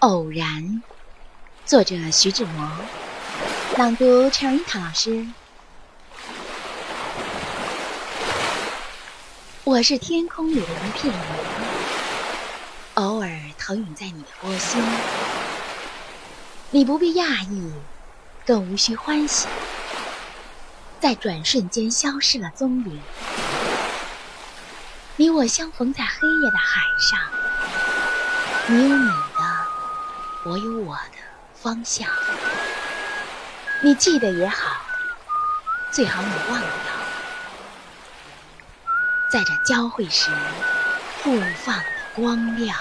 偶然，作者徐志摩，朗读陈樱桃老师。我是天空里的一片云，偶尔投影在你的波心。你不必讶异，更无需欢喜，在转瞬间消失了踪影。你我相逢在黑夜的海上，你有你，我有我的方向。你记得也好，最好你忘掉，在这交汇时互放的光亮。